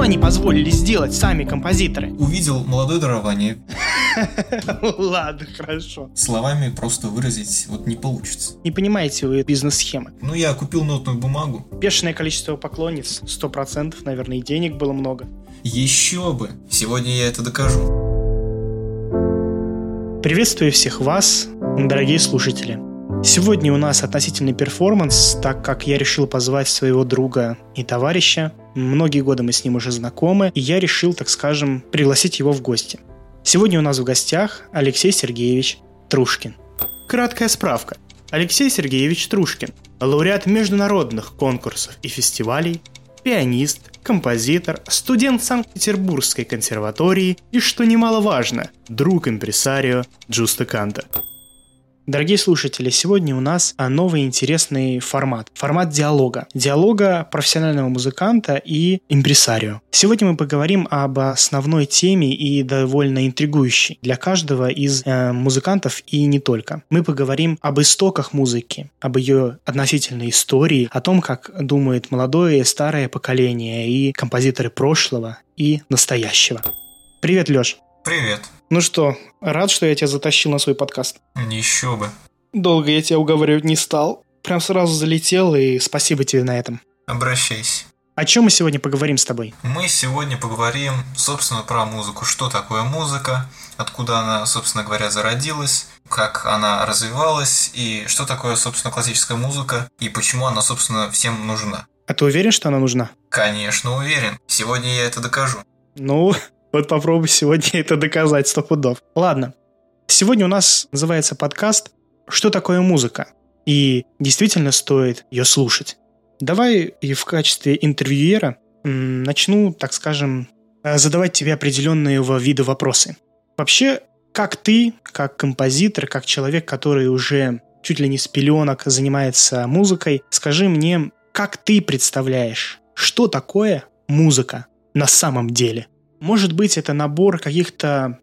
Что они позволили сделать сами композиторы? Увидел молодое дарование. Ладно, хорошо. Словами просто выразить вот не получится. Не понимаете вы бизнес-схемы. Ну, я купил нотную бумагу. Бешеное количество поклонниц, сто процентов, наверное, и денег было много. Еще бы. Сегодня я это докажу. Приветствую всех вас, дорогие слушатели. Сегодня у нас относительный перформанс, так как я решил позвать своего друга и товарища. Многие годы мы с ним уже знакомы, и я решил, так скажем, пригласить его в гости. Сегодня у нас в гостях Алексей Сергеевич Трушкин. Краткая справка. Алексей Сергеевич Трушкин – лауреат международных конкурсов и фестивалей, пианист, композитор, студент Санкт-Петербургской консерватории и, что немаловажно, друг импресарио Джуста Канта. Дорогие слушатели, сегодня у нас а, новый интересный формат. Формат диалога. Диалога профессионального музыканта и импресарио. Сегодня мы поговорим об основной теме и довольно интригующей для каждого из э, музыкантов и не только. Мы поговорим об истоках музыки, об ее относительной истории, о том, как думает молодое и старое поколение и композиторы прошлого и настоящего. Привет, Лёш. Привет. Ну что, рад, что я тебя затащил на свой подкаст? Еще бы. Долго я тебя уговаривать не стал. Прям сразу залетел, и спасибо тебе на этом. Обращайся. О чем мы сегодня поговорим с тобой? Мы сегодня поговорим, собственно, про музыку. Что такое музыка, откуда она, собственно говоря, зародилась, как она развивалась, и что такое, собственно, классическая музыка, и почему она, собственно, всем нужна. А ты уверен, что она нужна? Конечно, уверен. Сегодня я это докажу. Ну, вот попробуй сегодня это доказать сто пудов. Ладно. Сегодня у нас называется подкаст «Что такое музыка?» И действительно стоит ее слушать. Давай и в качестве интервьюера начну, так скажем, задавать тебе определенные виды вопросы. Вообще, как ты, как композитор, как человек, который уже чуть ли не с пеленок занимается музыкой, скажи мне, как ты представляешь, что такое музыка на самом деле? Может быть, это набор каких-то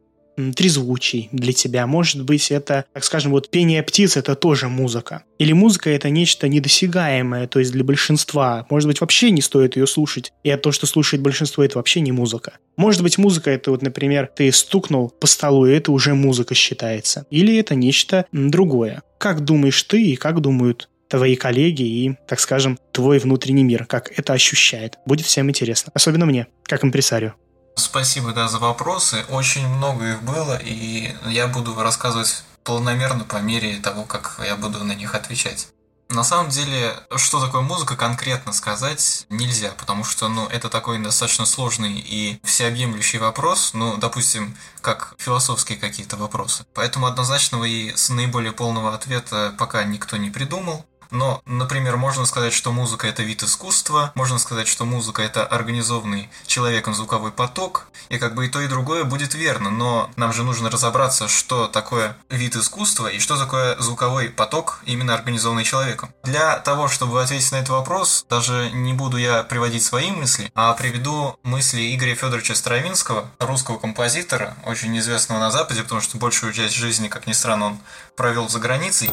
трезвучий для тебя. Может быть, это, так скажем, вот пение птиц – это тоже музыка. Или музыка – это нечто недосягаемое, то есть для большинства. Может быть, вообще не стоит ее слушать. И то, что слушает большинство, это вообще не музыка. Может быть, музыка – это вот, например, ты стукнул по столу, и это уже музыка считается. Или это нечто другое. Как думаешь ты и как думают твои коллеги и, так скажем, твой внутренний мир, как это ощущает. Будет всем интересно. Особенно мне, как импресарио. Спасибо, да, за вопросы. Очень много их было, и я буду рассказывать планомерно по мере того, как я буду на них отвечать. На самом деле, что такое музыка конкретно сказать нельзя, потому что, ну, это такой достаточно сложный и всеобъемлющий вопрос, ну, допустим, как философские какие-то вопросы. Поэтому однозначного и с наиболее полного ответа пока никто не придумал. Но, например, можно сказать, что музыка – это вид искусства, можно сказать, что музыка – это организованный человеком звуковой поток, и как бы и то, и другое будет верно, но нам же нужно разобраться, что такое вид искусства и что такое звуковой поток, именно организованный человеком. Для того, чтобы ответить на этот вопрос, даже не буду я приводить свои мысли, а приведу мысли Игоря Федоровича Стравинского, русского композитора, очень известного на Западе, потому что большую часть жизни, как ни странно, он провел за границей.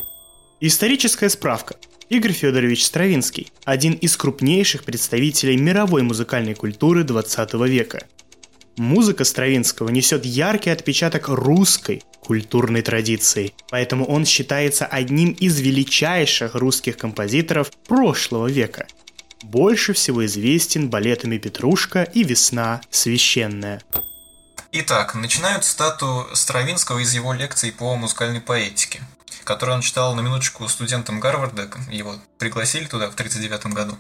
Историческая справка. Игорь Федорович Стравинский – один из крупнейших представителей мировой музыкальной культуры 20 века. Музыка Стравинского несет яркий отпечаток русской культурной традиции, поэтому он считается одним из величайших русских композиторов прошлого века. Больше всего известен балетами «Петрушка» и «Весна священная». Итак, начинают цитату Стравинского из его лекций по музыкальной поэтике который он читал на минуточку студентам Гарварда, его пригласили туда в 1939 году,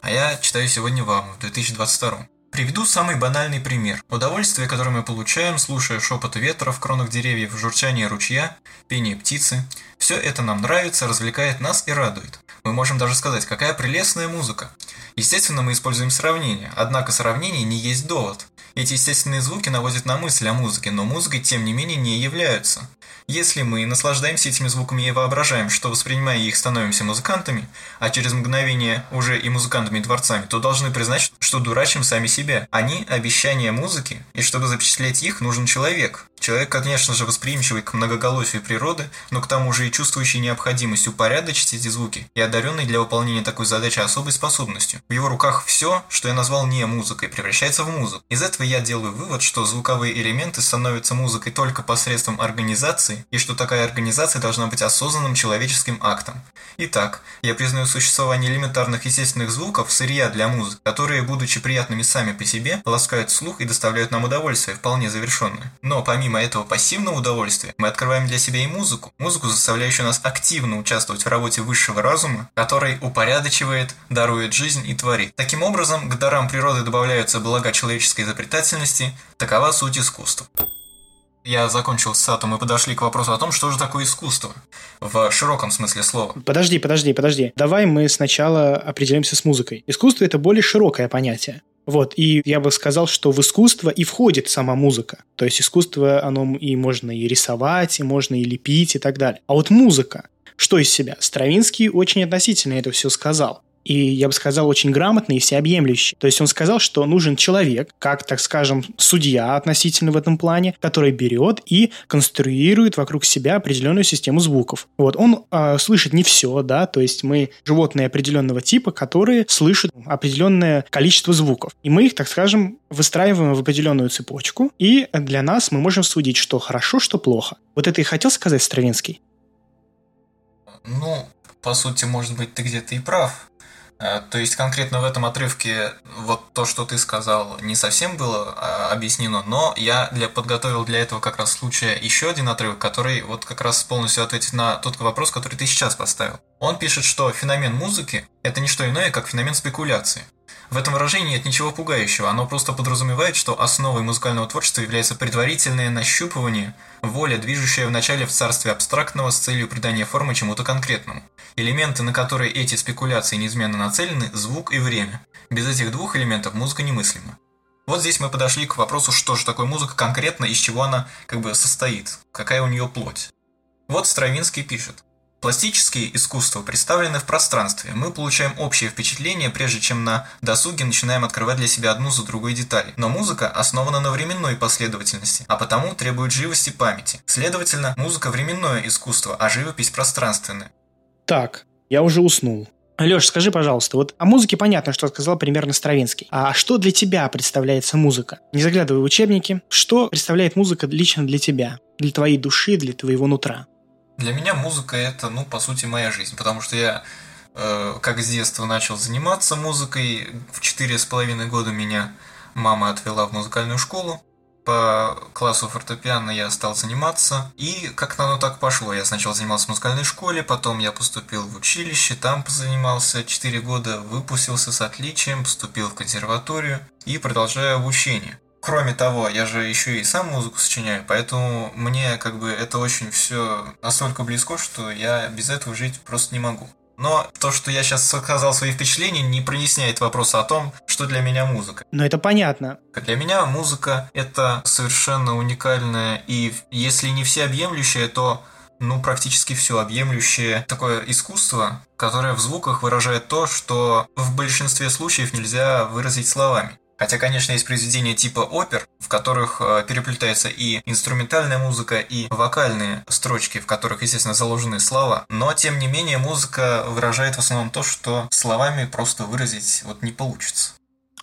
а я читаю сегодня вам, в 2022. Приведу самый банальный пример. Удовольствие, которое мы получаем, слушая шепот ветра в кронах деревьев, журчание ручья, пение птицы. Все это нам нравится, развлекает нас и радует. Мы можем даже сказать, какая прелестная музыка. Естественно, мы используем сравнение, однако сравнение не есть довод. Эти естественные звуки наводят на мысль о музыке, но музыкой тем не менее не являются. Если мы наслаждаемся этими звуками и воображаем, что воспринимая их становимся музыкантами, а через мгновение уже и музыкантами и творцами, то должны признать, что дурачим сами себя. Они – обещания музыки, и чтобы запечатлеть их, нужен человек. Человек, конечно же, восприимчивый к многоголосию природы, но к тому же и чувствующий необходимость упорядочить эти звуки, и одаренный для выполнения такой задачи особой способностью. В его руках все, что я назвал не музыкой, превращается в музыку. Из этого я делаю вывод, что звуковые элементы становятся музыкой только посредством организации, и что такая организация должна быть осознанным человеческим актом. Итак, я признаю существование элементарных естественных звуков сырья для музыки, которые, будучи приятными сами по себе, ласкают слух и доставляют нам удовольствие, вполне завершенное. Но помимо этого пассивного удовольствия, мы открываем для себя и музыку. Музыку, заставляющую нас активно участвовать в работе высшего разума, который упорядочивает, дарует жизнь и творит. Таким образом, к дарам природы добавляются блага человеческой изобретательности, такова суть искусства. Я закончил с цитатом мы подошли к вопросу о том, что же такое искусство в широком смысле слова. Подожди, подожди, подожди. Давай мы сначала определимся с музыкой. Искусство – это более широкое понятие. Вот, и я бы сказал, что в искусство и входит сама музыка. То есть искусство, оно и можно и рисовать, и можно и лепить, и так далее. А вот музыка, что из себя? Стравинский очень относительно это все сказал и, я бы сказал, очень грамотный и всеобъемлющий. То есть он сказал, что нужен человек, как, так скажем, судья относительно в этом плане, который берет и конструирует вокруг себя определенную систему звуков. Вот, он э, слышит не все, да, то есть мы животные определенного типа, которые слышат определенное количество звуков. И мы их, так скажем, выстраиваем в определенную цепочку, и для нас мы можем судить, что хорошо, что плохо. Вот это и хотел сказать Стравинский. Ну, по сути, может быть, ты где-то и прав. Э, то есть конкретно в этом отрывке вот то, что ты сказал, не совсем было а, объяснено, но я для, подготовил для этого как раз случая еще один отрывок, который вот как раз полностью ответит на тот вопрос, который ты сейчас поставил. Он пишет, что феномен музыки – это не что иное, как феномен спекуляции. В этом выражении нет ничего пугающего, оно просто подразумевает, что основой музыкального творчества является предварительное нащупывание, воля, движущая вначале в царстве абстрактного с целью придания формы чему-то конкретному. Элементы, на которые эти спекуляции неизменно нацелены – звук и время. Без этих двух элементов музыка немыслима. Вот здесь мы подошли к вопросу, что же такое музыка конкретно, из чего она как бы состоит, какая у нее плоть. Вот Стравинский пишет. Пластические искусства представлены в пространстве. Мы получаем общее впечатление, прежде чем на досуге начинаем открывать для себя одну за другой детали. Но музыка основана на временной последовательности, а потому требует живости памяти. Следовательно, музыка временное искусство, а живопись пространственная. Так, я уже уснул. Леш, скажи, пожалуйста, вот о музыке понятно, что сказал примерно Стравинский. А что для тебя представляется музыка? Не заглядывай в учебники. Что представляет музыка лично для тебя? Для твоей души, для твоего нутра? Для меня музыка это, ну, по сути, моя жизнь, потому что я э, как с детства начал заниматься музыкой. В четыре с половиной года меня мама отвела в музыкальную школу. По классу фортепиано я стал заниматься. И как-то оно так пошло. Я сначала занимался в музыкальной школе, потом я поступил в училище, там позанимался 4 года, выпустился с отличием, поступил в консерваторию и продолжаю обучение. Кроме того, я же еще и сам музыку сочиняю, поэтому мне как бы это очень все настолько близко, что я без этого жить просто не могу. Но то, что я сейчас сказал свои впечатления, не проясняет вопроса о том, что для меня музыка. Но это понятно. Для меня музыка – это совершенно уникальное и, если не всеобъемлющее, то ну, практически все объемлющее такое искусство, которое в звуках выражает то, что в большинстве случаев нельзя выразить словами. Хотя, конечно, есть произведения типа опер, в которых э, переплетается и инструментальная музыка, и вокальные строчки, в которых, естественно, заложены слова. Но, тем не менее, музыка выражает в основном то, что словами просто выразить вот не получится.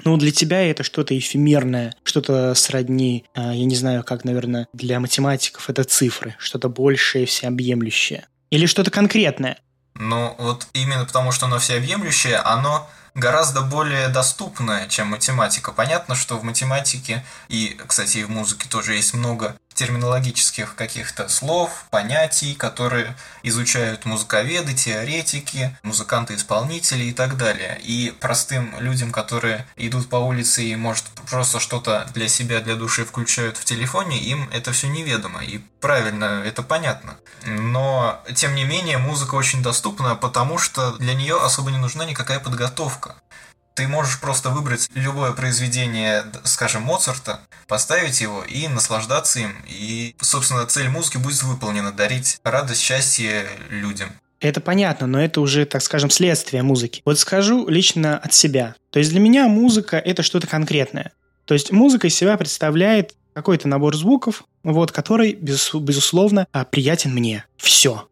Ну, для тебя это что-то эфемерное, что-то сродни, э, я не знаю, как, наверное, для математиков это цифры, что-то большее, всеобъемлющее. Или что-то конкретное. Ну, вот именно потому, что оно всеобъемлющее, оно гораздо более доступная, чем математика. Понятно, что в математике и, кстати, и в музыке тоже есть много терминологических каких-то слов, понятий, которые изучают музыковеды, теоретики, музыканты-исполнители и так далее. И простым людям, которые идут по улице и, может, просто что-то для себя, для души включают в телефоне, им это все неведомо. И правильно, это понятно. Но, тем не менее, музыка очень доступна, потому что для нее особо не нужна никакая подготовка. Ты можешь просто выбрать любое произведение, скажем, Моцарта, поставить его и наслаждаться им. И, собственно, цель музыки будет выполнена – дарить радость, счастье людям. Это понятно, но это уже, так скажем, следствие музыки. Вот скажу лично от себя. То есть для меня музыка – это что-то конкретное. То есть музыка из себя представляет какой-то набор звуков, вот, который, безусловно, а, приятен мне. Все.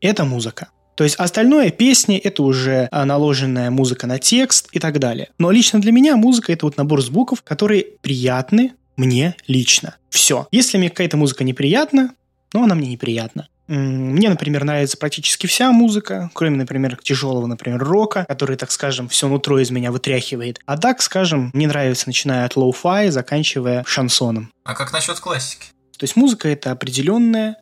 Это музыка. То есть остальное песни это уже а, наложенная музыка на текст и так далее. Но лично для меня музыка это вот набор звуков, которые приятны мне лично. Все. Если мне какая-то музыка неприятна, ну она мне неприятна. Мне, например, нравится практически вся музыка, кроме, например, тяжелого, например, рока, который, так скажем, все нутро из меня вытряхивает. А так, скажем, мне нравится, начиная от lo-fi, заканчивая шансоном. А как насчет классики? То есть музыка — это определенные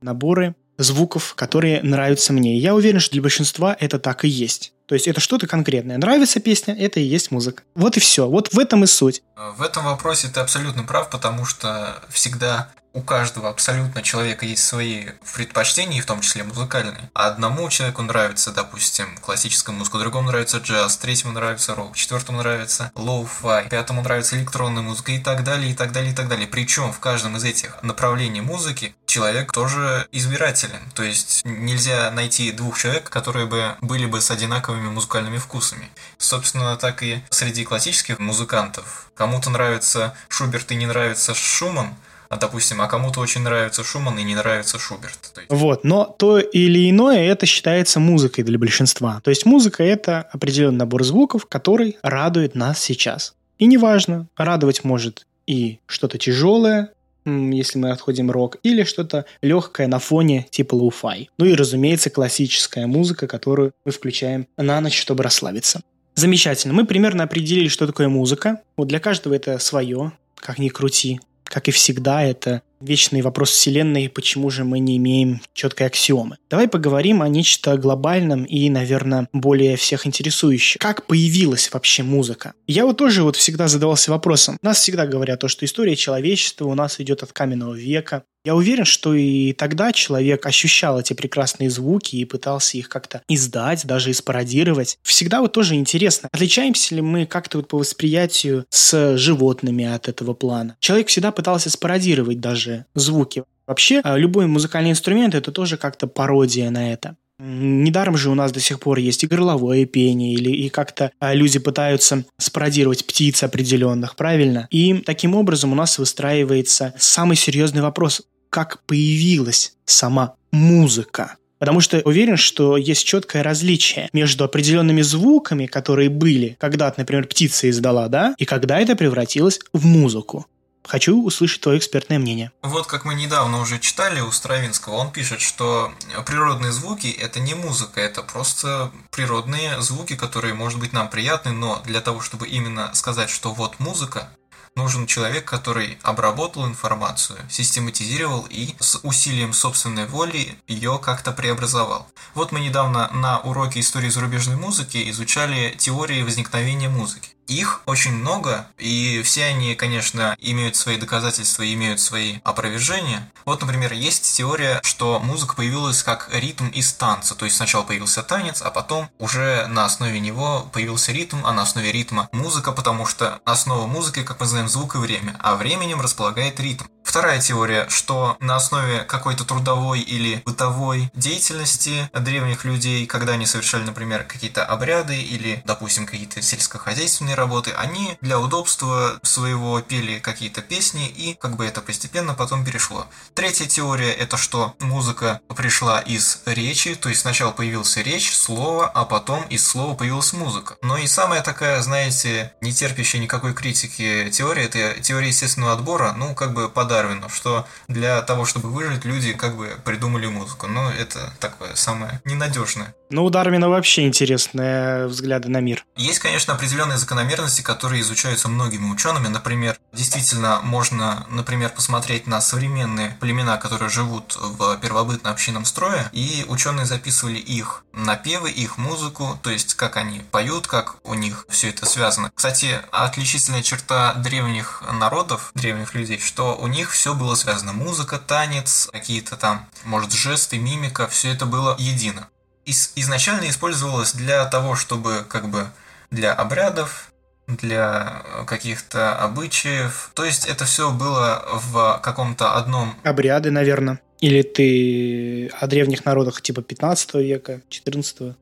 наборы звуков, которые нравятся мне. я уверен, что для большинства это так и есть. То есть это что-то конкретное. Нравится песня, это и есть музыка. Вот и все. Вот в этом и суть. В этом вопросе ты абсолютно прав, потому что всегда у каждого абсолютно человека есть свои предпочтения, в том числе музыкальные. Одному человеку нравится, допустим, классическая музыка, другому нравится джаз, третьему нравится рок, четвертому нравится lo-fi, пятому нравится электронная музыка и так далее, и так далее, и так далее. Причем в каждом из этих направлений музыки человек тоже избирателен. То есть нельзя найти двух человек, которые бы были бы с одинаковыми музыкальными вкусами. Собственно, так и среди классических музыкантов. Кому-то нравится Шуберт и не нравится Шуман, а, допустим, а кому-то очень нравится Шуман и не нравится Шуберт. есть... Вот, но то или иное это считается музыкой для большинства. То есть музыка это определенный набор звуков, который радует нас сейчас. И неважно, радовать может и что-то тяжелое, если мы отходим рок, или что-то легкое на фоне типа lo-fi. Ну и, разумеется, классическая музыка, которую мы включаем на ночь, чтобы расслабиться. Замечательно. Мы примерно определили, что такое музыка. Вот для каждого это свое, как ни крути как и всегда, это вечный вопрос Вселенной, почему же мы не имеем четкой аксиомы. Давай поговорим о нечто глобальном и, наверное, более всех интересующем. Как появилась вообще музыка? Я вот тоже вот всегда задавался вопросом. Нас всегда говорят то, что история человечества у нас идет от каменного века, я уверен, что и тогда человек ощущал эти прекрасные звуки и пытался их как-то издать, даже и спародировать. Всегда вот тоже интересно, отличаемся ли мы как-то вот по восприятию с животными от этого плана. Человек всегда пытался спародировать даже звуки. Вообще, а, любой музыкальный инструмент – это тоже как-то пародия на это. Недаром же у нас до сих пор есть и горловое пение, или и как-то а, люди пытаются спародировать птиц определенных, правильно? И таким образом у нас выстраивается самый серьезный вопрос как появилась сама музыка. Потому что уверен, что есть четкое различие между определенными звуками, которые были, когда, например, птица издала, да, и когда это превратилось в музыку. Хочу услышать твое экспертное мнение. Вот как мы недавно уже читали у Стравинского, он пишет, что природные звуки – это не музыка, это просто природные звуки, которые, может быть, нам приятны, но для того, чтобы именно сказать, что вот музыка, нужен человек, который обработал информацию, систематизировал и с усилием собственной воли ее как-то преобразовал. Вот мы недавно на уроке истории зарубежной музыки изучали теории возникновения музыки. Их очень много, и все они, конечно, имеют свои доказательства, имеют свои опровержения. Вот, например, есть теория, что музыка появилась как ритм из танца, то есть сначала появился танец, а потом уже на основе него появился ритм, а на основе ритма музыка, потому что основа музыки, как мы знаем, звук и время, а временем располагает ритм. Вторая теория, что на основе какой-то трудовой или бытовой деятельности древних людей, когда они совершали, например, какие-то обряды или, допустим, какие-то сельскохозяйственные работы, они для удобства своего пели какие-то песни и как бы это постепенно потом перешло. Третья теория это что музыка пришла из речи, то есть сначала появился речь, слово, а потом из слова появилась музыка. Но и самая такая, знаете, не терпящая никакой критики теория, это теория естественного отбора, ну как бы под Дарвину, что для того, чтобы выжить, люди как бы придумали музыку. Но это такое самое ненадежное. Ну, у Дарвина вообще интересные взгляды на мир. Есть, конечно, определенные закономерности, которые изучаются многими учеными. Например, действительно можно, например, посмотреть на современные племена, которые живут в первобытно-общинном строе, и ученые записывали их напевы, их музыку, то есть как они поют, как у них все это связано. Кстати, отличительная черта древних народов, древних людей, что у них все было связано. Музыка, танец, какие-то там, может, жесты, мимика, все это было едино из, изначально использовалось для того, чтобы как бы для обрядов, для каких-то обычаев. То есть это все было в каком-то одном... Обряды, наверное. Или ты о древних народах типа 15 века, 14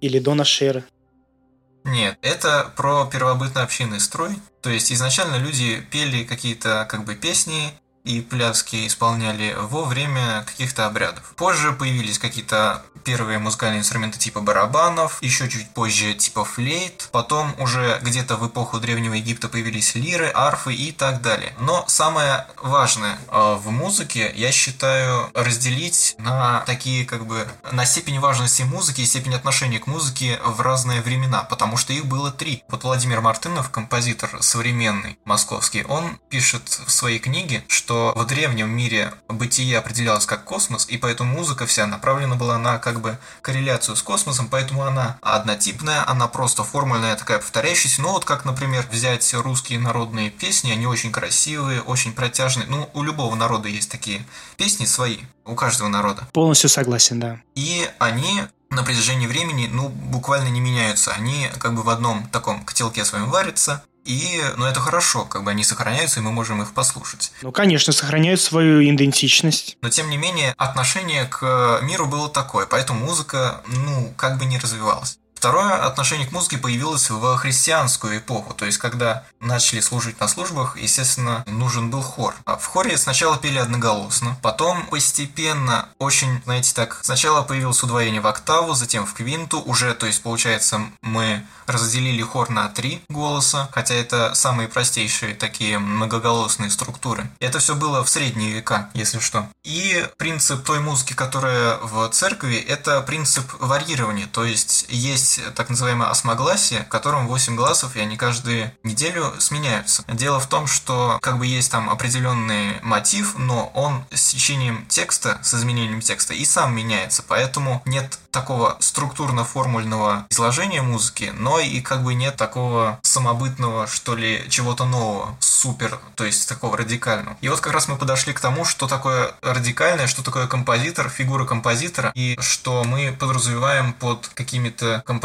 или до нашей эры? Нет, это про первобытно-общинный строй. То есть изначально люди пели какие-то как бы песни, и пляски исполняли во время каких-то обрядов. Позже появились какие-то первые музыкальные инструменты типа барабанов, еще чуть позже типа флейт, потом уже где-то в эпоху Древнего Египта появились лиры, арфы и так далее. Но самое важное э, в музыке, я считаю, разделить на такие как бы на степень важности музыки и степень отношения к музыке в разные времена, потому что их было три. Вот Владимир Мартынов, композитор современный, московский, он пишет в своей книге, что что в древнем мире бытие определялось как космос, и поэтому музыка вся направлена была на как бы корреляцию с космосом, поэтому она однотипная, она просто формульная, такая повторяющаяся. Ну вот как, например, взять русские народные песни, они очень красивые, очень протяжные. Ну, у любого народа есть такие песни свои, у каждого народа. Полностью согласен, да. И они на протяжении времени, ну, буквально не меняются. Они как бы в одном таком котелке своем варятся, и, ну, это хорошо, как бы они сохраняются, и мы можем их послушать. Ну, конечно, сохраняют свою идентичность. Но, тем не менее, отношение к миру было такое, поэтому музыка, ну, как бы не развивалась. Второе отношение к музыке появилось в христианскую эпоху, то есть когда начали служить на службах, естественно, нужен был хор. А в хоре сначала пели одноголосно, потом постепенно, очень, знаете так, сначала появилось удвоение в октаву, затем в квинту, уже, то есть получается, мы разделили хор на три голоса, хотя это самые простейшие такие многоголосные структуры. Это все было в средние века, если что. И принцип той музыки, которая в церкви, это принцип варьирования, то есть есть есть так называемое осмогласие, в котором 8 гласов, и они каждую неделю сменяются. Дело в том, что как бы есть там определенный мотив, но он с течением текста, с изменением текста и сам меняется, поэтому нет такого структурно-формульного изложения музыки, но и как бы нет такого самобытного, что ли, чего-то нового, супер, то есть такого радикального. И вот как раз мы подошли к тому, что такое радикальное, что такое композитор, фигура композитора, и что мы подразумеваем под какими-то композиторами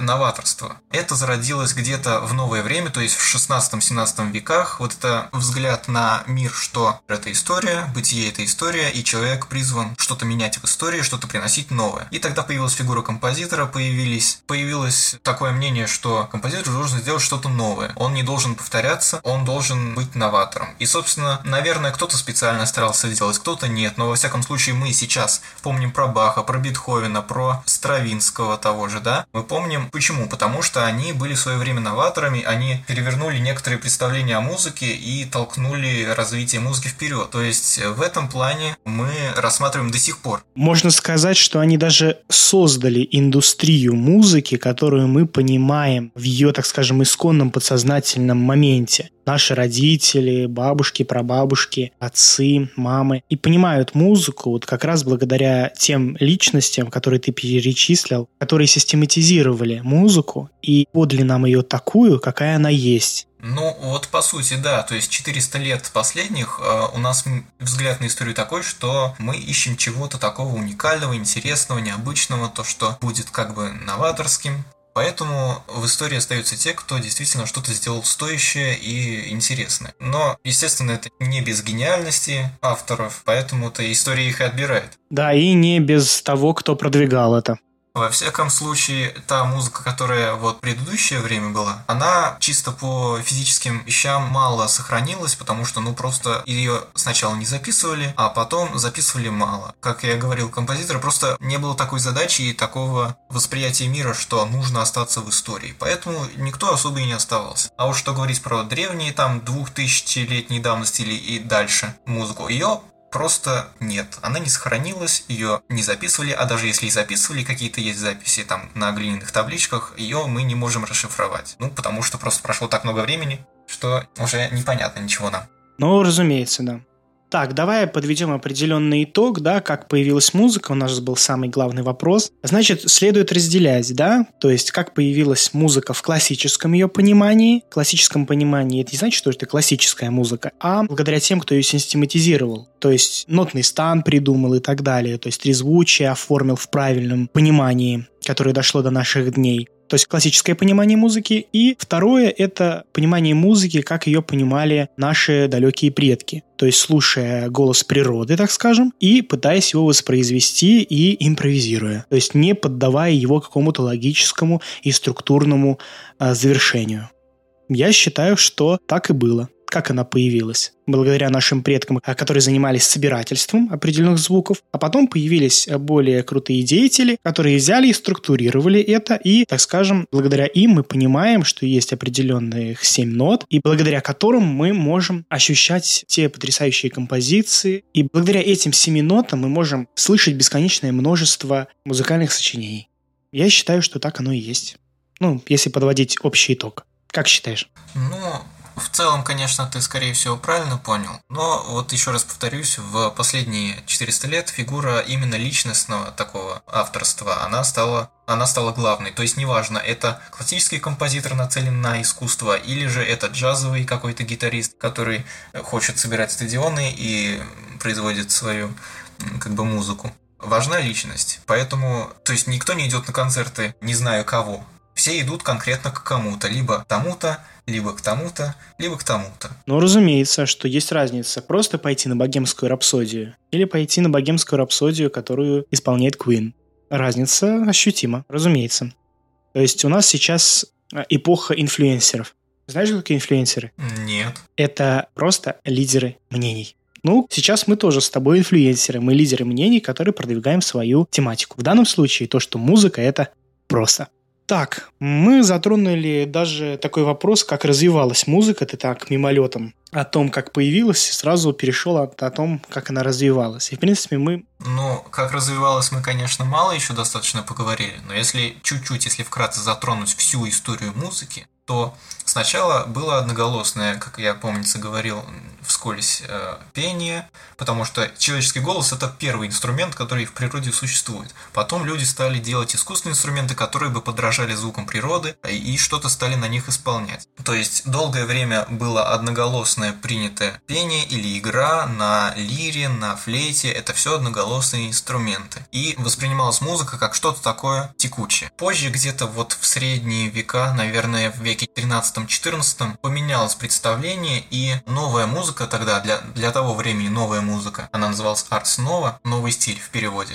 новаторство. Это зародилось где-то в новое время, то есть в 16-17 веках. Вот это взгляд на мир, что это история, бытие это история, и человек призван что-то менять в истории, что-то приносить новое. И тогда появилась фигура композитора, появились, появилось такое мнение, что композитор должен сделать что-то новое. Он не должен повторяться, он должен быть новатором. И, собственно, наверное, кто-то специально старался сделать, кто-то нет, но во всяком случае мы сейчас помним про Баха, про Бетховена, про Стравинского того же, да, мы помним почему. Потому что они были в свое время новаторами, они перевернули некоторые представления о музыке и толкнули развитие музыки вперед. То есть в этом плане мы рассматриваем до сих пор. Можно сказать, что они даже создали индустрию музыки, которую мы понимаем в ее, так скажем, исконном подсознательном моменте наши родители, бабушки, прабабушки, отцы, мамы и понимают музыку вот как раз благодаря тем личностям, которые ты перечислил, которые систематизировали музыку и подали нам ее такую, какая она есть. Ну, вот по сути, да. То есть 400 лет последних э, у нас взгляд на историю такой, что мы ищем чего-то такого уникального, интересного, необычного, то, что будет как бы новаторским, Поэтому в истории остаются те, кто действительно что-то сделал стоящее и интересное. Но, естественно, это не без гениальности авторов, поэтому-то история их и отбирает. Да, и не без того, кто продвигал это. Во всяком случае, та музыка, которая вот предыдущее время была, она чисто по физическим вещам мало сохранилась, потому что, ну, просто ее сначала не записывали, а потом записывали мало. Как я говорил, композитора просто не было такой задачи и такого восприятия мира, что нужно остаться в истории. Поэтому никто особо и не оставался. А уж что говорить про древние, там, двухтысячелетней давности или и дальше музыку, ее просто нет. Она не сохранилась, ее не записывали, а даже если и записывали, какие-то есть записи там на глиняных табличках, ее мы не можем расшифровать. Ну, потому что просто прошло так много времени, что уже непонятно ничего нам. Ну, разумеется, да. Так, давай подведем определенный итог, да, как появилась музыка, у нас был самый главный вопрос. Значит, следует разделять, да, то есть как появилась музыка в классическом ее понимании. В классическом понимании это не значит, что это классическая музыка, а благодаря тем, кто ее систематизировал. То есть нотный стан придумал и так далее, то есть трезвучие оформил в правильном понимании, которое дошло до наших дней. То есть классическое понимание музыки, и второе — это понимание музыки, как ее понимали наши далекие предки. То есть слушая голос природы, так скажем, и пытаясь его воспроизвести и импровизируя. То есть не поддавая его какому-то логическому и структурному э, завершению. Я считаю, что так и было как она появилась. Благодаря нашим предкам, а, которые занимались собирательством определенных звуков. А потом появились более крутые деятели, которые взяли и структурировали это. И, так скажем, благодаря им мы понимаем, что есть определенных семь нот, и благодаря которым мы можем ощущать те потрясающие композиции. И благодаря этим семи нотам мы можем слышать бесконечное множество музыкальных сочинений. Я считаю, что так оно и есть. Ну, если подводить общий итог. Как считаешь? Ну, в целом, конечно, ты, скорее всего, правильно понял, но вот еще раз повторюсь, в последние 400 лет фигура именно личностного такого авторства, она стала она стала главной. То есть неважно, это классический композитор нацелен на искусство, или же это джазовый какой-то гитарист, который хочет собирать стадионы и производит свою как бы музыку. Важна личность. Поэтому, то есть никто не идет на концерты, не знаю кого. Все идут конкретно к кому-то, либо тому-то, либо к тому-то, либо к тому-то. Ну, разумеется, что есть разница. Просто пойти на богемскую рапсодию или пойти на богемскую рапсодию, которую исполняет Queen. Разница ощутима, разумеется. То есть у нас сейчас а, эпоха инфлюенсеров. Знаешь, что такие инфлюенсеры? Нет. Это просто лидеры мнений. Ну, сейчас мы тоже с тобой инфлюенсеры, мы лидеры мнений, которые продвигаем свою тематику. В данном случае то, что музыка – это просто. Так, мы затронули даже такой вопрос, как развивалась музыка, ты так мимолетом о том, как появилась, и сразу перешел о, о том, как она развивалась. И, в принципе, мы... Ну, как развивалась, мы, конечно, мало еще достаточно поговорили, но если чуть-чуть, если вкратце затронуть всю историю музыки, то Сначала было одноголосное, как я, помнится, говорил вскользь, э, пение, потому что человеческий голос – это первый инструмент, который в природе существует. Потом люди стали делать искусственные инструменты, которые бы подражали звукам природы э, и что-то стали на них исполнять. То есть долгое время было одноголосное принятое пение или игра на лире, на флейте – это все одноголосные инструменты. И воспринималась музыка как что-то такое текучее. Позже, где-то вот в средние века, наверное, в веке 13 2013-2014 поменялось представление, и новая музыка тогда, для, для того времени новая музыка, она называлась Arts Nova, новый стиль в переводе.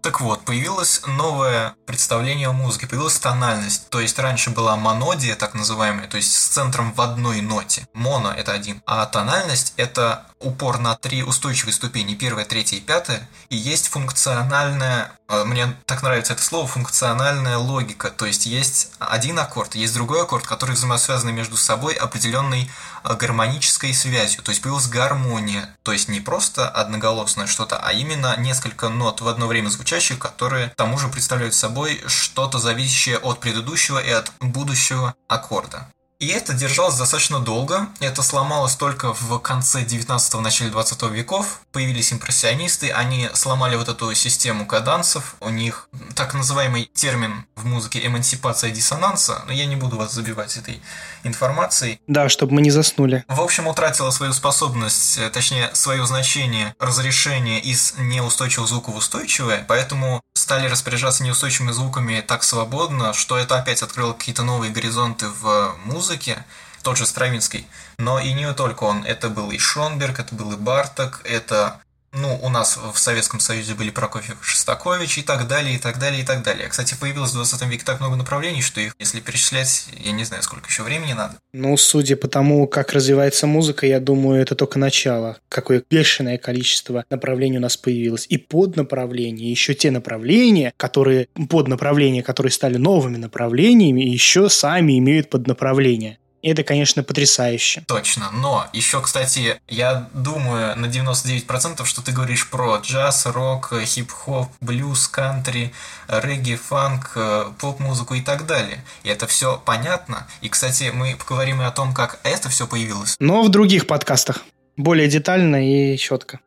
Так вот, появилось новое представление о музыке, появилась тональность. То есть раньше была монодия, так называемая, то есть с центром в одной ноте. Моно – это один, а тональность – это упор на три устойчивые ступени, первая, третья и пятая. И есть функциональная, э, мне так нравится это слово, функциональная логика. То есть есть один аккорд, есть другой аккорд, которые взаимосвязаны между собой определенной э, гармонической связью. То есть появилась гармония. То есть не просто одноголосное что-то, а именно несколько нот в одно время звучащих, которые к тому же представляют собой что-то зависящее от предыдущего и от будущего аккорда. И это держалось достаточно долго. Это сломалось только в конце 19-го, начале 20 веков. Появились импрессионисты, они сломали вот эту систему кадансов. У них так называемый термин в музыке эмансипация диссонанса, но я не буду вас забивать этой информацией. Да, чтобы мы не заснули. В общем, утратила свою способность, э, точнее, свое значение разрешения из неустойчивого звука в устойчивое, поэтому стали распоряжаться неустойчивыми звуками так свободно, что это опять открыло какие-то новые горизонты в музыке, тот же Стравинский. Но и не только он. Это был и Шонберг, это был и Барток, это ну, у нас в Советском Союзе были Прокофьев, Шостакович и так далее, и так далее, и так далее. Кстати, появилось в 20 веке так много направлений, что их, если перечислять, я не знаю, сколько еще времени надо. Ну, судя по тому, как развивается музыка, я думаю, это только начало. Какое бешеное количество направлений у нас появилось. И под направления, еще те направления, которые, под направления, которые стали новыми направлениями, еще сами имеют поднаправления. И это, конечно, потрясающе. Точно. Но еще, кстати, я думаю на 99%, что ты говоришь про джаз, рок, хип-хоп, блюз, кантри, регги, фанк, э, поп-музыку и так далее. И это все понятно. И, кстати, мы поговорим и о том, как это все появилось. Но в других подкастах. Более детально и четко.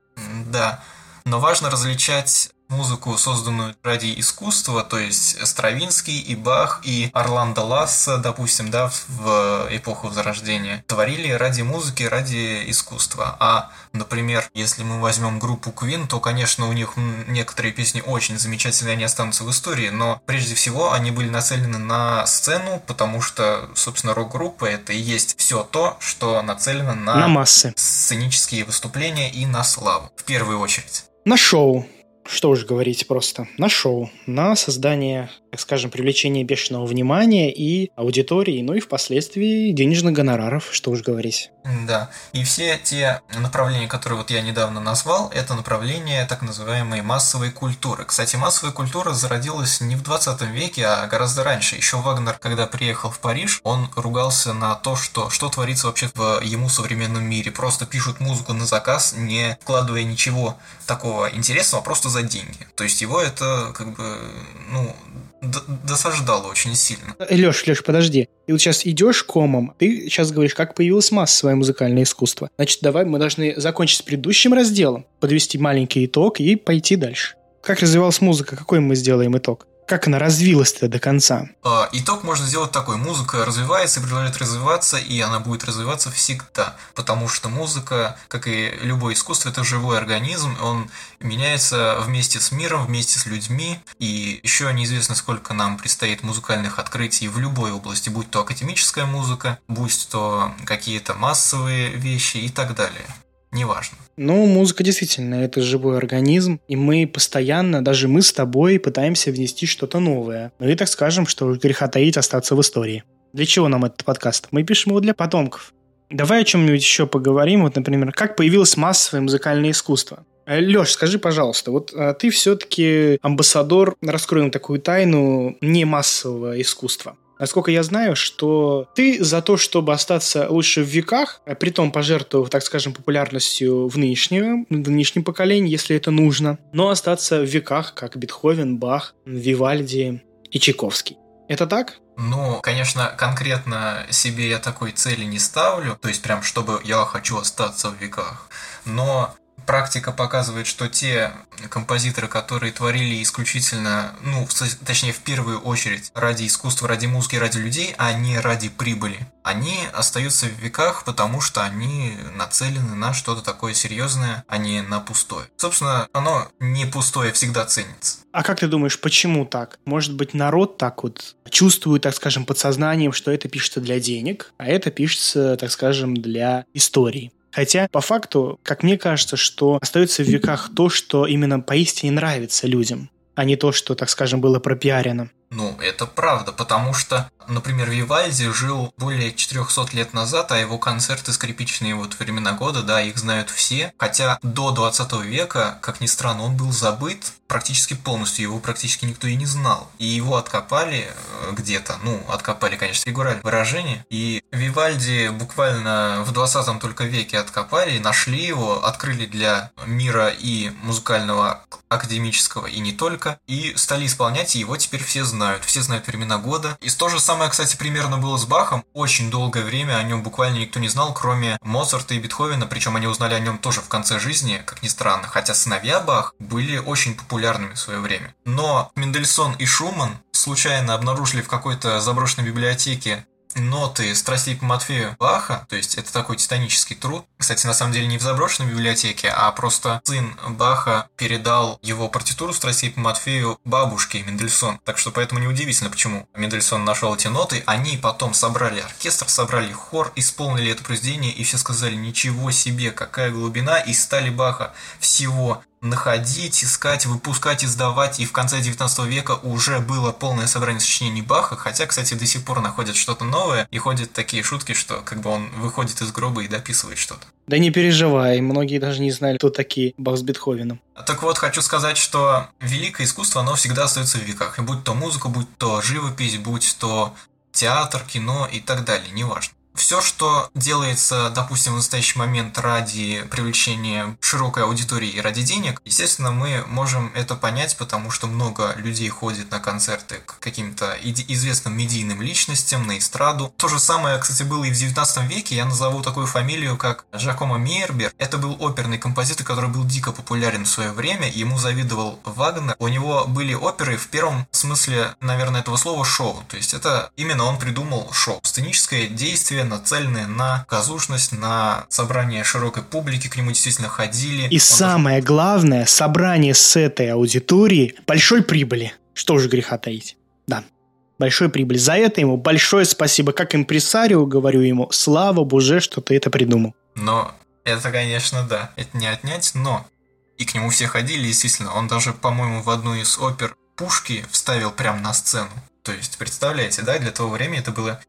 Да. Но важно различать музыку, созданную ради искусства, то есть Стравинский и Бах и Орландо Ласса, допустим, да, в эпоху Возрождения, творили ради музыки, ради искусства. А, например, если мы возьмем группу Queen, то, конечно, у них некоторые песни очень замечательные, они останутся в истории, но прежде всего они были нацелены на сцену, потому что, собственно, рок-группа это и есть все то, что нацелено на, на массы. сценические выступления и на славу, в первую очередь. На шоу. Что уж говорить просто. На шоу. На создание так скажем, привлечение бешеного внимания и аудитории, ну и впоследствии денежных гонораров, что уж говорить. Да, и все те направления, которые вот я недавно назвал, это направления так называемой массовой культуры. Кстати, массовая культура зародилась не в 20 веке, а гораздо раньше. Еще Вагнер, когда приехал в Париж, он ругался на то, что, что творится вообще в ему современном мире. Просто пишут музыку на заказ, не вкладывая ничего такого интересного, а просто за деньги. То есть его это как бы, ну, досаждало очень сильно. Леш, Леш, подожди. Ты вот сейчас идешь комом, ты сейчас говоришь, как появилось массовое музыкальное искусство. Значит, давай мы должны закончить с предыдущим разделом, подвести маленький итог и пойти дальше. Как развивалась музыка, какой мы сделаем итог? Как она развилась-то до конца? А, итог можно сделать такой. Музыка развивается и продолжает развиваться, и она будет развиваться всегда. Потому что музыка, как и любое искусство, это живой организм, он меняется вместе с миром, вместе с людьми, и еще неизвестно, сколько нам предстоит музыкальных открытий в любой области, будь то академическая музыка, будь то какие-то массовые вещи и так далее неважно. Ну, музыка действительно, это живой организм, и мы постоянно, даже мы с тобой, пытаемся внести что-то новое. Ну и так скажем, что греха таить остаться в истории. Для чего нам этот подкаст? Мы пишем его для потомков. Давай о чем-нибудь еще поговорим. Вот, например, как появилось массовое музыкальное искусство. Э, Леш, скажи, пожалуйста, вот а ты все-таки амбассадор, раскроем такую тайну, не массового искусства. Насколько я знаю, что ты за то, чтобы остаться лучше в веках, а при том пожертвовав, так скажем, популярностью в нынешнем, в нынешнем поколении, если это нужно, но остаться в веках, как Бетховен, Бах, Вивальди и Чайковский. Это так? Ну, конечно, конкретно себе я такой цели не ставлю, то есть прям, чтобы я хочу остаться в веках. Но практика показывает, что те композиторы, которые творили исключительно, ну, точнее, в первую очередь ради искусства, ради музыки, ради людей, а не ради прибыли, они остаются в веках, потому что они нацелены на что-то такое серьезное, а не на пустое. Собственно, оно не пустое всегда ценится. А как ты думаешь, почему так? Может быть, народ так вот чувствует, так скажем, подсознанием, что это пишется для денег, а это пишется, так скажем, для истории. Хотя, по факту, как мне кажется, что остается в веках то, что именно поистине нравится людям, а не то, что, так скажем, было пропиарено. Ну, это правда, потому что, например, Вивальди жил более 400 лет назад, а его концерты скрипичные вот времена года, да, их знают все. Хотя до 20 века, как ни странно, он был забыт практически полностью, его практически никто и не знал. И его откопали э, где-то, ну, откопали, конечно, фигуральное выражение. И Вивальди буквально в 20 только веке откопали, нашли его, открыли для мира и музыкального, академического, и не только, и стали исполнять, и его теперь все знают знают, все знают времена года. И то же самое, кстати, примерно было с Бахом. Очень долгое время о нем буквально никто не знал, кроме Моцарта и Бетховена, причем они узнали о нем тоже в конце жизни, как ни странно, хотя сыновья Бах были очень популярными в свое время. Но Мендельсон и Шуман случайно обнаружили в какой-то заброшенной библиотеке ноты страстей по Матфею Баха, то есть это такой титанический труд. Кстати, на самом деле не в заброшенной библиотеке, а просто сын Баха передал его партитуру страстей по Матфею бабушке Мендельсон. Так что поэтому неудивительно, почему Мендельсон нашел эти ноты. Они потом собрали оркестр, собрали хор, исполнили это произведение, и все сказали, ничего себе, какая глубина, и стали Баха всего находить, искать, выпускать, издавать, и в конце 19 века уже было полное собрание сочинений Баха, хотя, кстати, до сих пор находят что-то новое, и ходят такие шутки, что как бы он выходит из гроба и дописывает что-то. Да не переживай, многие даже не знали, кто такие Бах с Бетховеном. Так вот, хочу сказать, что великое искусство, оно всегда остается в веках. И будь то музыка, будь то живопись, будь то театр, кино и так далее, неважно. Все, что делается, допустим, в настоящий момент ради привлечения широкой аудитории и ради денег, естественно, мы можем это понять, потому что много людей ходит на концерты к каким-то известным медийным личностям, на эстраду. То же самое, кстати, было и в 19 веке. Я назову такую фамилию, как Джакомо Мейербер. Это был оперный композитор, который был дико популярен в свое время. Ему завидовал Вагнер. У него были оперы в первом смысле, наверное, этого слова шоу. То есть это именно он придумал шоу. Сценическое действие, нацеленное на казушность, на собрание широкой публики, к нему действительно ходили. И он самое даже... главное, собрание с этой аудиторией большой прибыли. Что же греха таить. Да, большой прибыли. За это ему большое спасибо. Как импресарио говорю ему, слава боже, что ты это придумал. Но это, конечно, да, это не отнять, но и к нему все ходили, естественно. Он даже, по-моему, в одну из опер пушки вставил прямо на сцену. То есть, представляете, да, для того времени это было...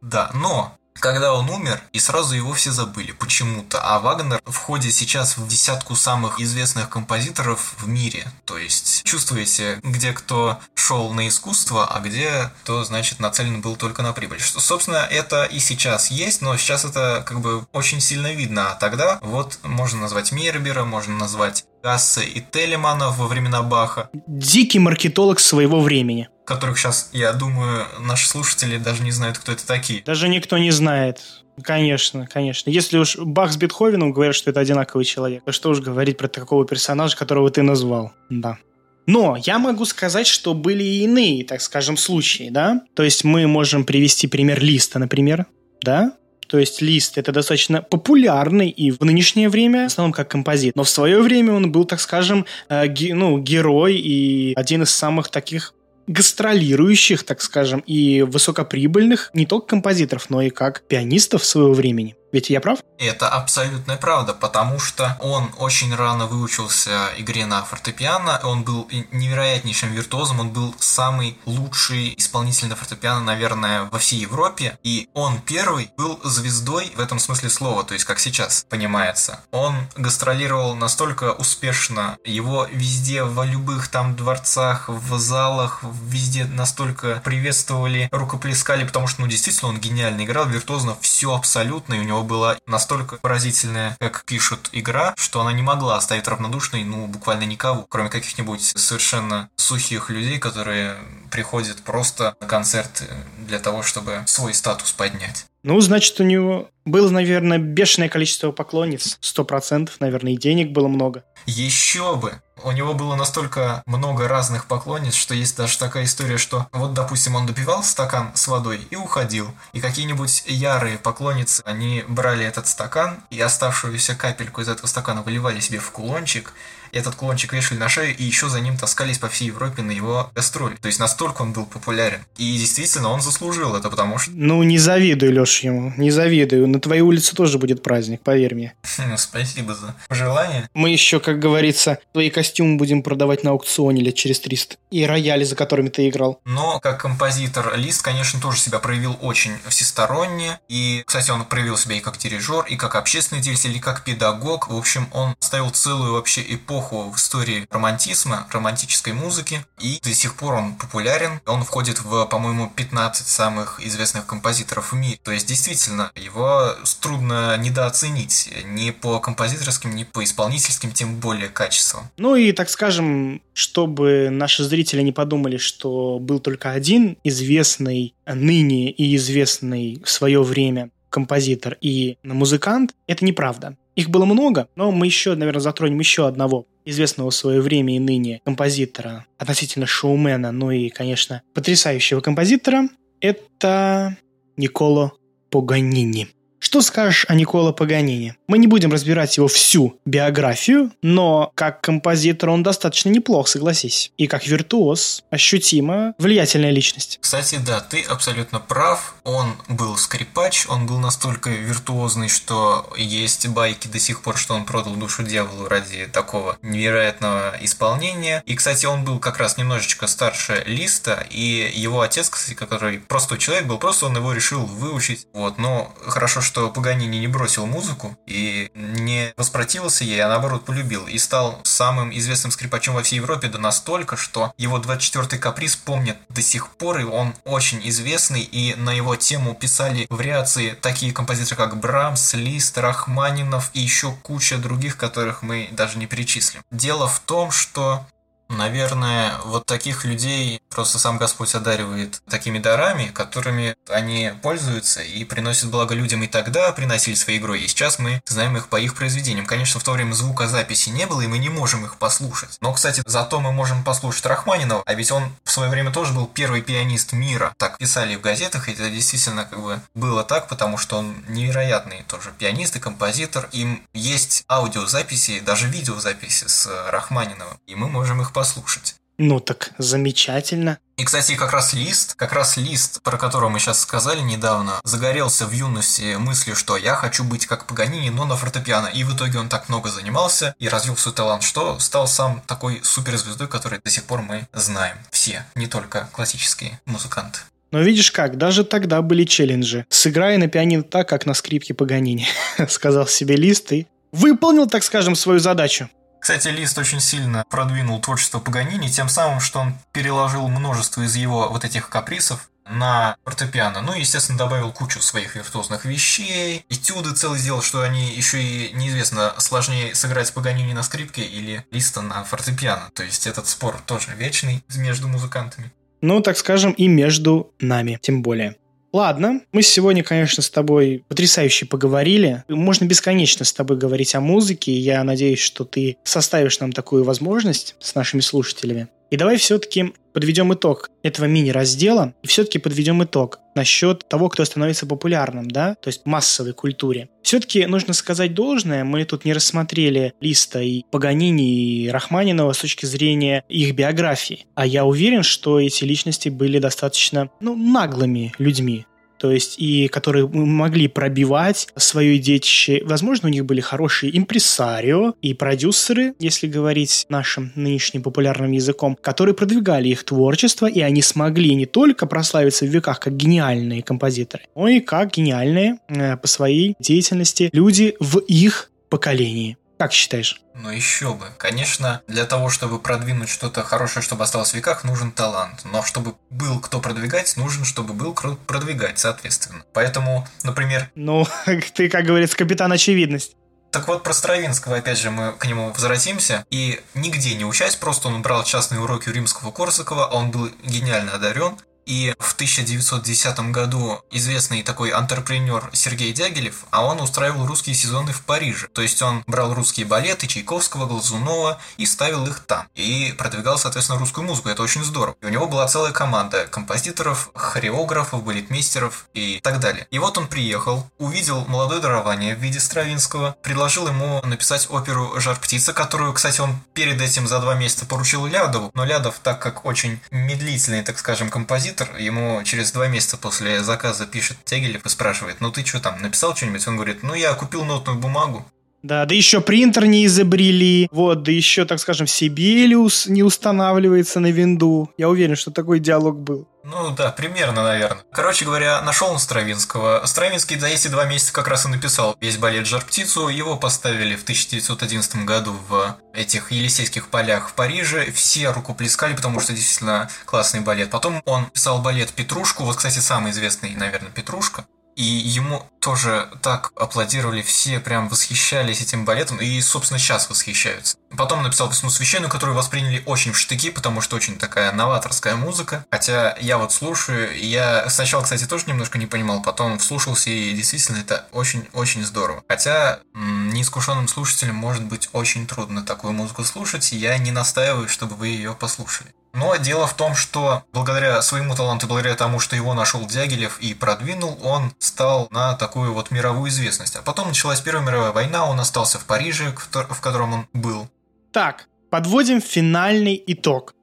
Да, но когда он умер, и сразу его все забыли почему-то. А Вагнер входит сейчас в десятку самых известных композиторов в мире. То есть чувствуете, где кто шел на искусство, а где кто, значит, нацелен был только на прибыль. Что, собственно, это и сейчас есть, но сейчас это как бы очень сильно видно. А тогда вот можно назвать Мейербера, можно назвать Гасса и Телемана во времена Баха. Дикий маркетолог своего времени которых сейчас, я думаю, наши слушатели даже не знают, кто это такие. Даже никто не знает. Конечно, конечно. Если уж Бах с Бетховеном говорят, что это одинаковый человек, то что уж говорить про такого персонажа, которого ты назвал. Да. Но я могу сказать, что были и иные, так скажем, случаи, да? То есть мы можем привести пример Листа, например, да? То есть Лист это достаточно популярный и в нынешнее время, в основном как композит. Но в свое время он был, так скажем, э, ну, герой и один из самых таких гастролирующих, так скажем, и высокоприбыльных не только композиторов, но и как пианистов своего времени. Ведь я прав? Это абсолютная правда, потому что он очень рано выучился игре на фортепиано, он был невероятнейшим виртуозом, он был самый лучший исполнитель на фортепиано, наверное, во всей Европе, и он первый был звездой в этом смысле слова, то есть как сейчас понимается. Он гастролировал настолько успешно, его везде, в любых там дворцах, в залах, везде настолько приветствовали, рукоплескали, потому что, ну, действительно, он гениально играл, виртуозно все абсолютно, и у него была настолько поразительная, как пишут, игра, что она не могла оставить равнодушной, ну, буквально никого, кроме каких-нибудь совершенно сухих людей, которые приходят просто на концерт для того, чтобы свой статус поднять. Ну, значит, у него было, наверное, бешеное количество поклонниц. Сто процентов, наверное, и денег было много. Еще бы! У него было настолько много разных поклонниц, что есть даже такая история, что вот, допустим, он допивал стакан с водой и уходил. И какие-нибудь ярые поклонницы, они брали этот стакан и оставшуюся капельку из этого стакана выливали себе в кулончик, этот кулончик вешали на шею и еще за ним таскались по всей Европе на его гастроли. То есть настолько он был популярен. И действительно он заслужил это, потому что... Ну, не завидую, Леш, ему. Не завидую. На твоей улице тоже будет праздник, поверь мне. Ну, спасибо за пожелание. Мы еще, как говорится, твои костюмы будем продавать на аукционе лет через 300. И рояли, за которыми ты играл. Но как композитор Лист, конечно, тоже себя проявил очень всесторонне. И, кстати, он проявил себя и как дирижер, и как общественный деятель, и как педагог. В общем, он ставил целую вообще эпоху эпоху в истории романтизма, романтической музыки, и до сих пор он популярен. Он входит в, по-моему, 15 самых известных композиторов в мире. То есть, действительно, его трудно недооценить ни по композиторским, ни по исполнительским, тем более качествам. Ну и, так скажем, чтобы наши зрители не подумали, что был только один известный ныне и известный в свое время композитор и музыкант, это неправда. Их было много, но мы еще, наверное, затронем еще одного известного в свое время и ныне композитора, относительно шоумена, ну и, конечно, потрясающего композитора, это Николо Поганини. Что скажешь о Николо Паганини? Мы не будем разбирать его всю биографию, но как композитор он достаточно неплох, согласись. И как виртуоз ощутимо влиятельная личность. Кстати, да, ты абсолютно прав. Он был скрипач, он был настолько виртуозный, что есть байки до сих пор, что он продал душу дьяволу ради такого невероятного исполнения. И, кстати, он был как раз немножечко старше Листа, и его отец, кстати, который простой человек был, просто он его решил выучить. Вот, но хорошо, что что Паганини не бросил музыку и не воспротивился ей, а наоборот полюбил. И стал самым известным скрипачом во всей Европе, да настолько, что его 24-й каприз помнят до сих пор, и он очень известный, и на его тему писали вариации такие композиторы, как Брамс, Лист, Рахманинов и еще куча других, которых мы даже не перечислим. Дело в том, что Наверное, вот таких людей просто сам Господь одаривает такими дарами, которыми они пользуются и приносят благо людям и тогда приносили своей игрой, и сейчас мы знаем их по их произведениям. Конечно, в то время звукозаписи не было, и мы не можем их послушать. Но, кстати, зато мы можем послушать Рахманинова, а ведь он в свое время тоже был первый пианист мира. Так писали в газетах, и это действительно как бы было так, потому что он невероятный тоже пианист и композитор. Им есть аудиозаписи, даже видеозаписи с Рахманиновым, и мы можем их послушать послушать. Ну так замечательно. И, кстати, как раз Лист, как раз Лист, про которого мы сейчас сказали недавно, загорелся в юности мыслью, что я хочу быть как Паганини, но на фортепиано. И в итоге он так много занимался и развил свой талант, что стал сам такой суперзвездой, который до сих пор мы знаем. Все, не только классические музыканты. Но видишь как, даже тогда были челленджи. Сыграй на пианино так, как на скрипке Паганини, сказал себе Лист и выполнил, так скажем, свою задачу. Кстати, Лист очень сильно продвинул творчество Паганини тем самым, что он переложил множество из его вот этих каприсов на фортепиано. Ну, естественно, добавил кучу своих виртуозных вещей, этюды целый сделал, что они еще и неизвестно, сложнее сыграть Паганини на скрипке или Листа на фортепиано. То есть этот спор тоже вечный между музыкантами. Ну, так скажем, и между нами, тем более. Ладно, мы сегодня, конечно, с тобой потрясающе поговорили. Можно бесконечно с тобой говорить о музыке. Я надеюсь, что ты составишь нам такую возможность с нашими слушателями. И давай все-таки подведем итог этого мини-раздела и все-таки подведем итог насчет того, кто становится популярным, да, то есть массовой культуре. Все-таки нужно сказать должное, мы тут не рассмотрели Листа и Паганини и Рахманинова с точки зрения их биографии. А я уверен, что эти личности были достаточно, ну, наглыми людьми то есть и которые могли пробивать свое детище. Возможно, у них были хорошие импресарио и продюсеры, если говорить нашим нынешним популярным языком, которые продвигали их творчество, и они смогли не только прославиться в веках как гениальные композиторы, но и как гениальные э, по своей деятельности люди в их поколении. Как считаешь? Ну еще бы. Конечно, для того, чтобы продвинуть что-то хорошее, чтобы осталось в веках, нужен талант. Но чтобы был кто продвигать, нужен, чтобы был кто продвигать, соответственно. Поэтому, например... Ну, ты, как говорится, капитан очевидность. Так вот, про Стравинского, опять же, мы к нему возвратимся. И нигде не учась, просто он брал частные уроки у римского Корсакова, он был гениально одарен. И в 1910 году известный такой антрепренер Сергей Дягилев, а он устраивал русские сезоны в Париже. То есть он брал русские балеты Чайковского, Глазунова и ставил их там. И продвигал, соответственно, русскую музыку. Это очень здорово. И у него была целая команда композиторов, хореографов, балетмейстеров и так далее. И вот он приехал, увидел молодое дарование в виде Стравинского, предложил ему написать оперу «Жар птица», которую, кстати, он перед этим за два месяца поручил Лядову. Но Лядов, так как очень медлительный, так скажем, композитор, композитор, ему через два месяца после заказа пишет Тегелев и спрашивает, ну ты что там, написал что-нибудь? Он говорит, ну я купил нотную бумагу. Да, да еще принтер не изобрели, вот, да еще, так скажем, Сибелиус не устанавливается на винду. Я уверен, что такой диалог был. Ну да, примерно, наверное. Короче говоря, нашел он Стравинского. Стравинский за эти два месяца как раз и написал весь балет «Жар-птицу». Его поставили в 1911 году в этих Елисейских полях в Париже. Все рукоплескали, потому что действительно классный балет. Потом он писал балет «Петрушку». Вот, кстати, самый известный, наверное, «Петрушка». И ему тоже так аплодировали, все прям восхищались этим балетом, и, собственно, сейчас восхищаются. Потом написал письмо священную, которую восприняли очень в штыки, потому что очень такая новаторская музыка. Хотя я вот слушаю, я сначала, кстати, тоже немножко не понимал, потом вслушался, и действительно это очень-очень здорово. Хотя неискушенным слушателям может быть очень трудно такую музыку слушать, я не настаиваю, чтобы вы ее послушали. Но дело в том, что благодаря своему таланту, благодаря тому, что его нашел Дягилев и продвинул, он стал на такую вот мировую известность. А потом началась Первая мировая война, он остался в Париже, в котором он был. Так, подводим финальный итог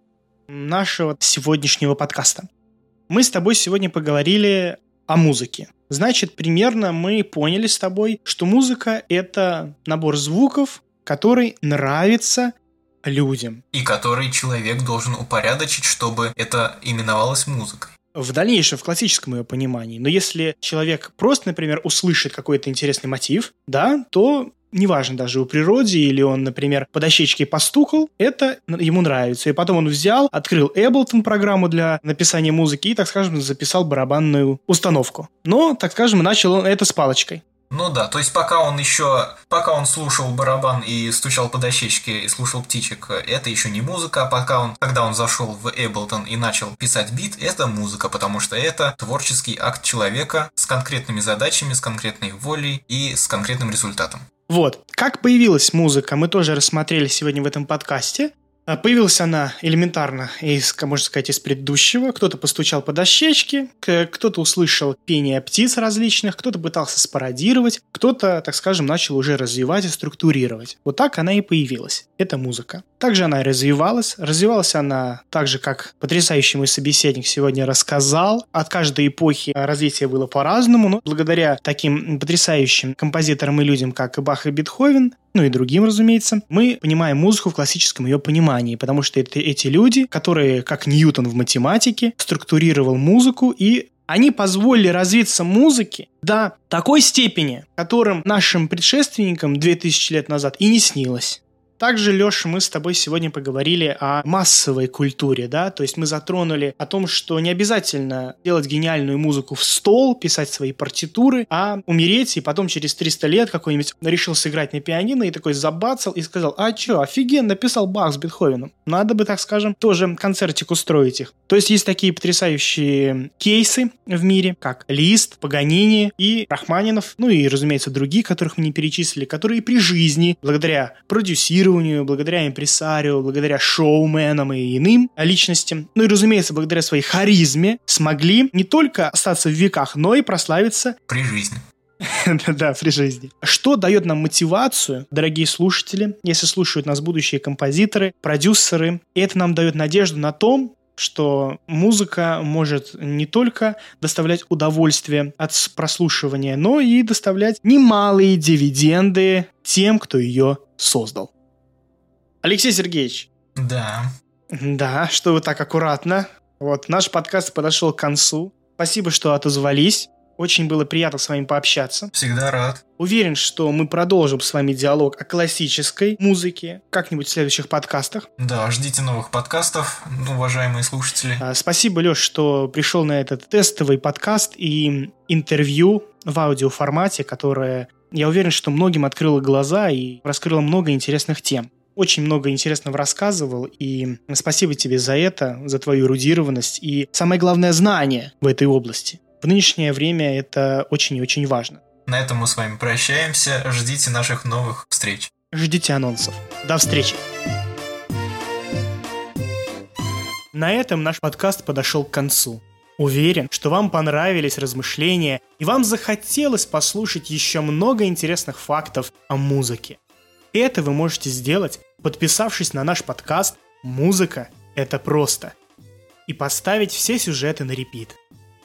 нашего сегодняшнего подкаста. Мы с тобой сегодня поговорили о музыке. Значит, примерно мы поняли с тобой, что музыка – это набор звуков, который нравится людям. И который человек должен упорядочить, чтобы это именовалось музыкой. В дальнейшем, в классическом ее понимании. Но если человек просто, например, услышит какой-то интересный мотив, да, то неважно даже у природе, или он, например, по дощечке постукал, это ему нравится. И потом он взял, открыл Ableton программу для написания музыки и, так скажем, записал барабанную установку. Но, так скажем, начал он это с палочкой. Ну да, то есть пока он еще, пока он слушал барабан и стучал по дощечке и слушал птичек, это еще не музыка, а пока он, когда он зашел в Ableton и начал писать бит, это музыка, потому что это творческий акт человека с конкретными задачами, с конкретной волей и с конкретным результатом. Вот. Как появилась музыка, мы тоже рассмотрели сегодня в этом подкасте. А, появилась она элементарно из, можно сказать, из предыдущего. Кто-то постучал по дощечке, кто-то услышал пение птиц различных, кто-то пытался спародировать, кто-то, так скажем, начал уже развивать и структурировать. Вот так она и появилась. Это музыка. Также она развивалась. Развивалась она так же, как потрясающий мой собеседник сегодня рассказал. От каждой эпохи развитие было по-разному, но благодаря таким потрясающим композиторам и людям, как Бах и Бетховен, ну и другим, разумеется, мы понимаем музыку в классическом ее понимании, потому что это эти люди, которые, как Ньютон в математике, структурировал музыку и они позволили развиться музыке до такой степени, которым нашим предшественникам 2000 лет назад и не снилось. Также, Леша, мы с тобой сегодня поговорили о массовой культуре, да, то есть мы затронули о том, что не обязательно делать гениальную музыку в стол, писать свои партитуры, а умереть и потом через 300 лет какой-нибудь решил сыграть на пианино и такой забацал и сказал, а чё, офигенно, написал Бах с Бетховеном. Надо бы, так скажем, тоже концертик устроить их. То есть есть такие потрясающие кейсы в мире, как Лист, Паганини и Рахманинов, ну и, разумеется, другие, которых мы не перечислили, которые при жизни, благодаря продюсированию, продюсированию, благодаря импресарио, благодаря шоуменам и иным личностям, ну и, разумеется, благодаря своей харизме, смогли не только остаться в веках, но и прославиться при жизни. Да, при жизни. Что дает нам мотивацию, дорогие слушатели, если слушают нас будущие композиторы, продюсеры, и это нам дает надежду на том, что музыка может не только доставлять удовольствие от прослушивания, но и доставлять немалые дивиденды тем, кто ее создал. Алексей Сергеевич. Да. Да, что вы так аккуратно. Вот, наш подкаст подошел к концу. Спасибо, что отозвались. Очень было приятно с вами пообщаться. Всегда рад. Уверен, что мы продолжим с вами диалог о классической музыке как-нибудь в следующих подкастах. Да, ждите новых подкастов, уважаемые слушатели. А, спасибо, Леш, что пришел на этот тестовый подкаст и интервью в аудиоформате, которое, я уверен, что многим открыло глаза и раскрыло много интересных тем очень много интересного рассказывал, и спасибо тебе за это, за твою эрудированность и, самое главное, знание в этой области. В нынешнее время это очень и очень важно. На этом мы с вами прощаемся. Ждите наших новых встреч. Ждите анонсов. До встречи. На этом наш подкаст подошел к концу. Уверен, что вам понравились размышления и вам захотелось послушать еще много интересных фактов о музыке. Это вы можете сделать, подписавшись на наш подкаст «Музыка – это просто» и поставить все сюжеты на репит.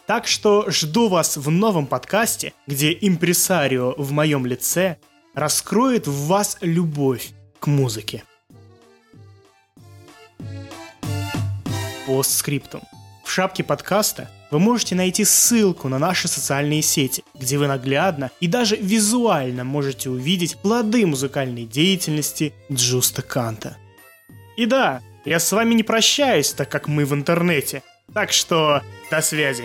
Так что жду вас в новом подкасте, где импресарио в моем лице раскроет в вас любовь к музыке. Постскриптум. В шапке подкаста вы можете найти ссылку на наши социальные сети, где вы наглядно и даже визуально можете увидеть плоды музыкальной деятельности Джуста Канта. И да, я с вами не прощаюсь, так как мы в интернете. Так что до связи.